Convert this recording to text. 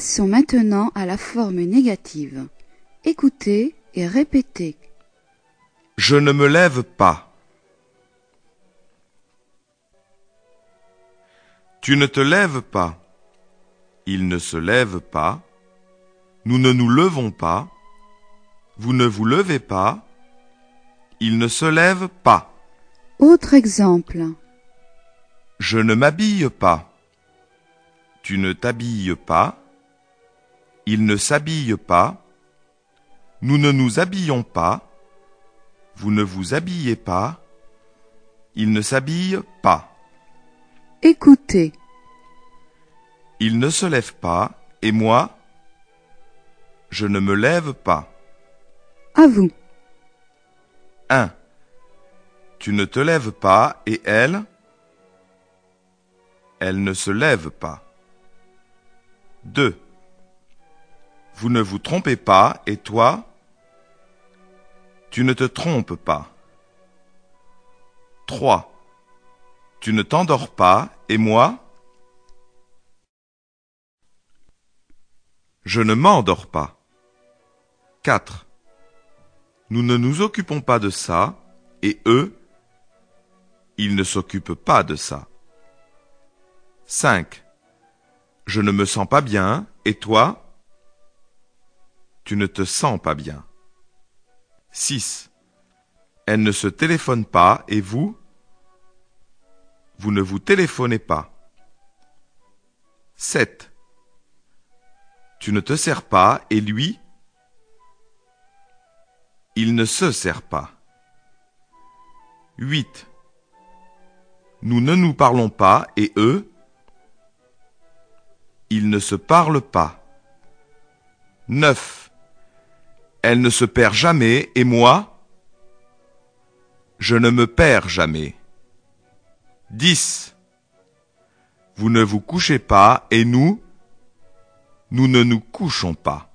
Passons maintenant à la forme négative. Écoutez et répétez. Je ne me lève pas. Tu ne te lèves pas. Il ne se lève pas. Nous ne nous levons pas. Vous ne vous levez pas. Il ne se lève pas. Autre exemple. Je ne m'habille pas. Tu ne t'habilles pas. Il ne s'habille pas. Nous ne nous habillons pas. Vous ne vous habillez pas. Il ne s'habille pas. Écoutez. Il ne se lève pas. Et moi, je ne me lève pas. À vous. 1. Tu ne te lèves pas et elle, elle ne se lève pas. 2. Vous ne vous trompez pas et toi, tu ne te trompes pas. 3. Tu ne t'endors pas et moi, je ne m'endors pas. 4. Nous ne nous occupons pas de ça et eux, ils ne s'occupent pas de ça. 5. Je ne me sens pas bien, et toi Tu ne te sens pas bien. 6. Elle ne se téléphone pas, et vous Vous ne vous téléphonez pas. 7. Tu ne te sers pas, et lui Il ne se sert pas. 8. Nous ne nous parlons pas et eux, ils ne se parlent pas. 9. Elle ne se perd jamais et moi, je ne me perds jamais. 10. Vous ne vous couchez pas et nous, nous ne nous couchons pas.